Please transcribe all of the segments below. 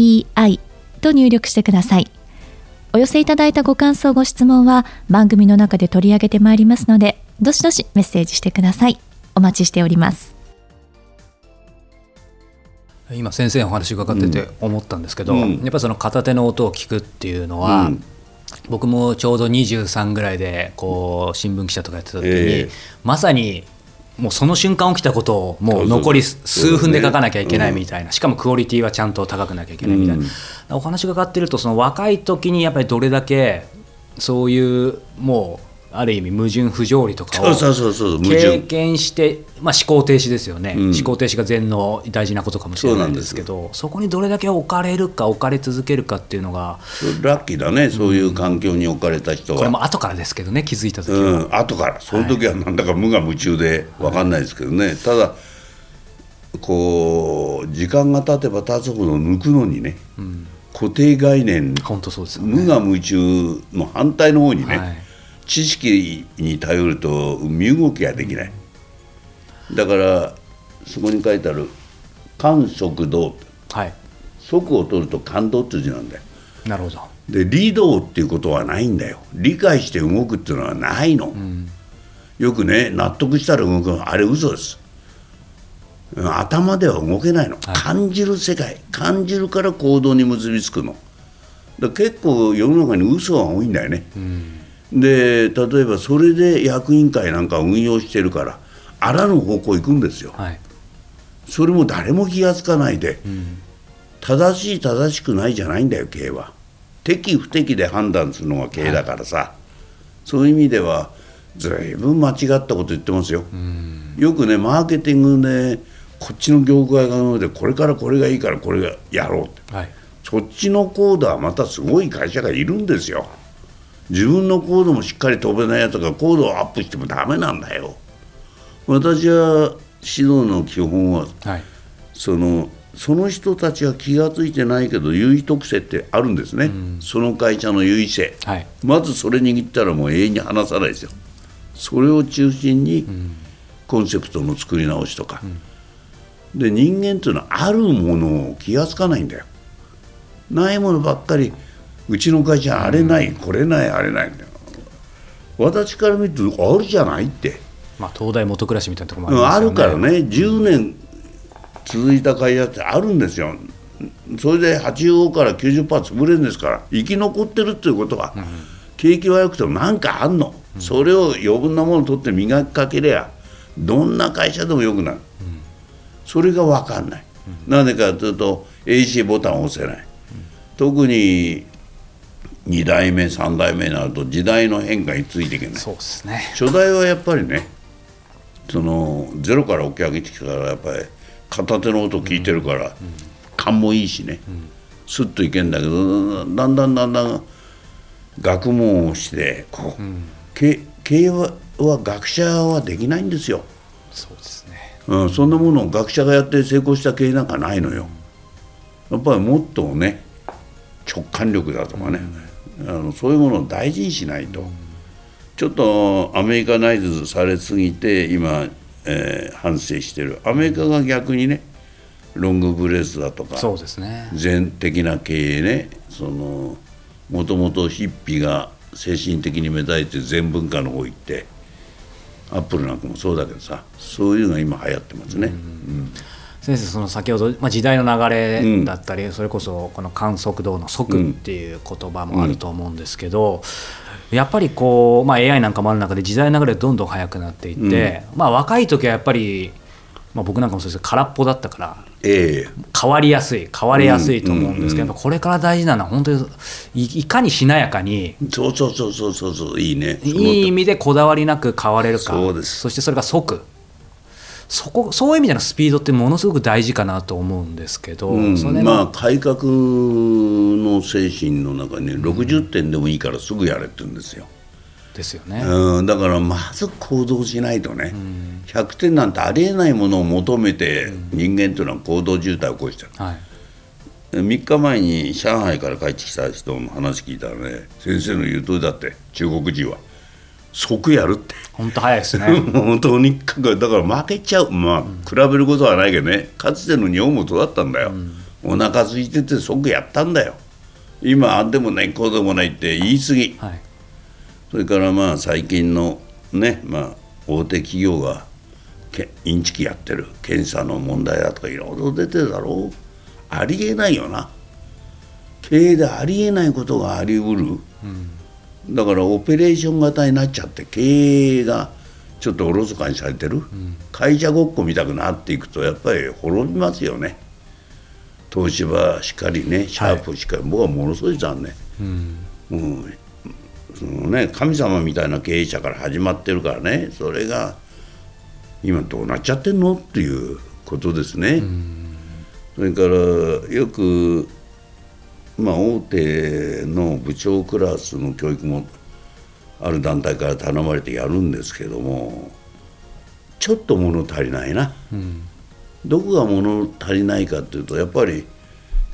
ZENTOKEIEI と入力してください。お寄せいただいたご感想、ご質問は番組の中で取り上げてまいりますので、どしどしメッセージしてください。お待ちしております。今先生お話伺ってて思ったんですけど、うん、やっぱその片手の音を聞くっていうのは、うん、僕もちょうど23ぐらいでこう新聞記者とかやってた時に、えー、まさにもうその瞬間起きたことをもう残り数分で書かなきゃいけないみたいな、しかもクオリティはちゃんと高くなきゃいけないみたいな、お話がかってるとその若い時にやっぱりどれだけそういうもうある意味矛盾不条理とかを経験してまあ、思考停止ですよね、うん、思考停止が禅の大事なことかもしれないんですけど。そこにどれだけ置かれるか置かれ続けるかっていうのがラッキーだね、そういう環境に置かれた人は。これも後からですけどね気づいた時は、うん、後から。その時はなんだか無我夢中で分かんないですけどね、はい、ただこう時間が経てば経つほど抜くのにね、うん、固定概念本当そうです、ね、無我夢中の反対の方にね、はい、知識に頼ると身動きができない、だからそこに書いてある「感速動」はい、速を取ると感動っていう字なんだよ。なるほど。で理道っていうことはないんだよ。理解して動くっていうのはないの、うん、よくね納得したら動くあれ嘘です。頭では動けないの、はい、感じる世界。感じるから行動に結びつくの。だ結構世の中に嘘が多いんだよね、うん、で例えばそれで役員会なんか運用してるからあらぬ方向行くんですよ、はい、それも誰も気が付かないで、うん、正しい正しくないじゃないんだよ経営は。適不適で判断するのが経営だからさ、はい、そういう意味ではずいぶん間違ったこと言ってますよ、うん、よくねマーケティングでこっちの業界がのでこれからこれがいいからこれがやろうって、はい、そっちのコードはまたすごい会社がいるんですよ自分のコードもしっかり飛べないやつがコードをアップしてもダメなんだよ。私は指導の基本は、はい、そのその人たちは気が付いてないけど優位特性ってあるんですね、うん、その会社の優位性、はい、まずそれ握ったらもう永遠に離さないですよ。それを中心にコンセプトの作り直しとか、うん、で人間っていうのはあるものを気が付かないんだよ。ないものばっかりうちの会社あれない、うん、これないあれない私から見るとあるじゃないって。まあ、東大元暮らしみたいなところもありますよね、あるからね。10年続いた会社ってあるんですよ。それで85から90%潰れるんですから生き残ってるっていうことは、うん、景気悪くても何かあんの、うん、それを余分なものを取って磨きかけりゃどんな会社でもよくなる、うん、それが分かんない、な、ぜ、かというと AC ボタンを押せない、特に2代目3代目になると時代の変化についていけない。そうですね。初代はやっぱりねそのゼロから起き上げてきたからやっぱり片手の音聞いてるから、勘もいいしね、スッといけんだけどだんだんだんだん学問をしてこう、経営は学者はできないんですよ。そうですね、うん、そんなものを学者がやって成功した経営なんかないのよ。やっぱりもっとね直感力だとかね、あのそういうものを大事にしないと。ちょっとアメリカナイズされすぎて今、えー、反省してるアメリカが逆にねロングブレスだとかそうですね全的な経営ねそのもともとヒッピーが精神的に目立いて全文化の方行ってアップルなんかもそうだけどさそういうのが今流行ってますね。うん、うん先生その先ほど、まあ、時代の流れだったり、うん、それこそこの観測道の「則」っていう言葉もあると思うんですけど、やっぱりこう、まあ、AI なんかもある中で時代の流れどんどん速くなっていって、うん、まあ、若い時はやっぱり、まあ、僕なんかもそうですけど空っぽだったから、えー、変わりやすい変わりやすいと思うんですけど、うんうん、これから大事なのは本当にいかにしなやかにそうそうそうそうそういいね。いい意味でこだわりなく変われるか。そしてそれが即そこそういう意味でのスピードってものすごく大事かなと思うんですけど、うん、まあ改革の精神の中に60点でもいいからすぐやれって言うんですよ。ですよね、うん、だからまず行動しないとね、うん、100点なんてありえないものを求めて人間というのは行動渋滞を起こしてる、はい、3日前に上海から帰ってきた人の話聞いたらね先生の言う通りだって中国人は即やるって。本当早いですね。本当にかくだから負けちゃう。まあ、比べることはないけどね。かつての日本もそうだったんだよ、うん、お腹空いてて即やったんだよ。今あんでもないこうでもないって言い過ぎ、はい、それからまあ最近のねまあ大手企業がインチキやってる。検査の問題だとかいろいろ出てるだろう。ありえないよな。経営でありえないことがありうる、うん、だからオペレーション型になっちゃって経営がちょっとおろそかにされてる、うん、会社ごっこ見たくなっていくとやっぱり滅びますよね。東芝しかりねシャープしかり、はい、僕はものすごい残念、うん、うん、そのね神様みたいな経営者から始まってるからね。それが今どうなっちゃってんの？っていうことですね。うん。それからよく、まあ、大手の部長クラスの教育もある団体から頼まれてやるんですけどもちょっと物足りないな、うん、どこが物足りないかっていうとやっぱり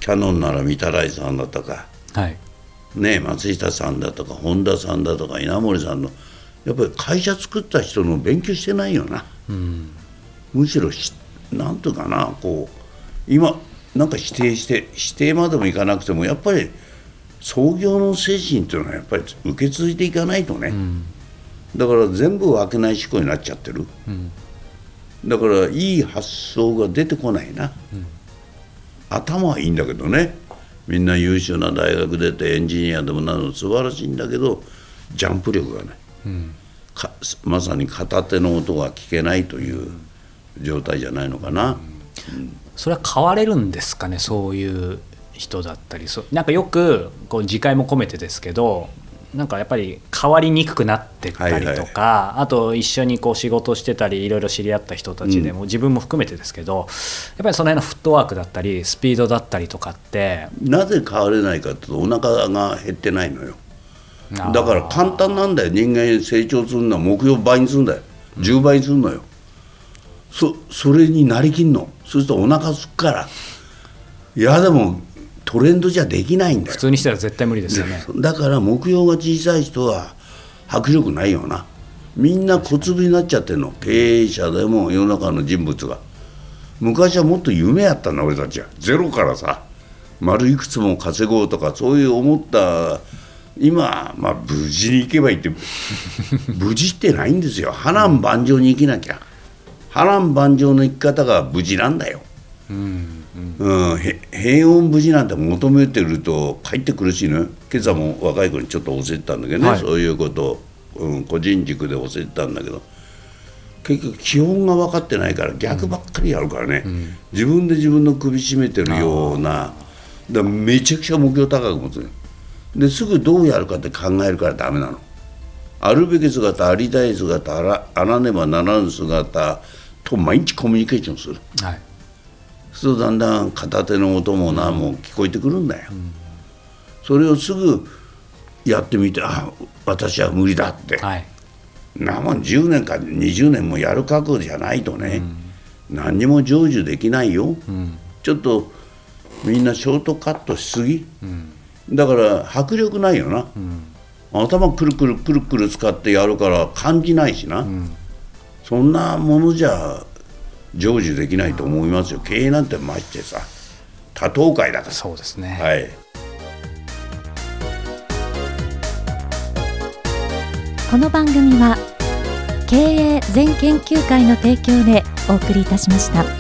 キャノンなら御手洗さんだとか、はい、ね、松下さんだとか本田さんだとか稲森さんのやっぱり会社作った人の勉強してないよな、うん、むしろなんとかなこう今なんか否定して否定までもいかなくてもやっぱり創業の精神っていうのはやっぱり受け継いでいかないとね、うん、だから全部分けない思考になっちゃってる、うん、だからいい発想が出てこないな、うん、頭はいいんだけどね。みんな優秀な大学出てエンジニアでもなるの素晴らしいんだけどジャンプ力がない、まさに片手の音が聞けないという状態じゃないのかな。うんそれは変われるんですかね？そういう人だったり。そなんかよくこう自戒も込めてですけどなんかやっぱり変わりにくくなってったりとか、はいはい、あと一緒にこう仕事してたりいろいろ知り合った人たちでも、うん、自分も含めてですけどやっぱりその辺のフットワークだったりスピードだったりとかってなぜ変われないかっていうとお腹が減ってないのよ。だから簡単なんだよ。人間成長するのは目標倍にするんだよ。10倍にするのよ、そそれになりきんの？そうするとお腹すくから。いやでもトレンドじゃできないんだよ。普通にしたら絶対無理ですよね。だから目標が小さい人は迫力ないよな。みんな小粒になっちゃってるの。経営者でも世の中の人物が。昔はもっと夢やったんだ俺たちは。ゼロからさ。丸いくつも稼ごうとかそういう思った今まあ無事に行けばいいって。無事ってないんですよ。波乱万丈に生きなきゃ波乱万丈の生き方が無事なんだよ、うんうん。うん、平穏無事なんて求めてると帰って苦しいのよ今朝も若い子にちょっと教えてたんだけどね、はい、そういうこと。を、うん、個人軸で教えてたんだけど。結局基本が分かってないから逆ばっかりやるからね、うん、自分で自分の首絞めてるようなだめちゃくちゃ目標高く持つねですぐどうやるかって考えるからダメなの。あるべき姿ありたい姿あらねばならぬ姿と毎日コミュニケーションする、はい、そうするとだんだん片手の音も何も聞こえてくるんだよ、うん、それをすぐやってみてあ私は無理だって、はい、なもん10年か20年もやる覚悟じゃないとね、うん、何にも成就できないよ、うん、ちょっとみんなショートカットしすぎ、だから迫力ないよな、頭くるくるくるくる使ってやるから感じないしな、そんなものじゃ成就できないと思いますよ。経営なんてましてさ多党会だから。そうですね。はい。この番組は経営全研究会の提供でお送りいたしました。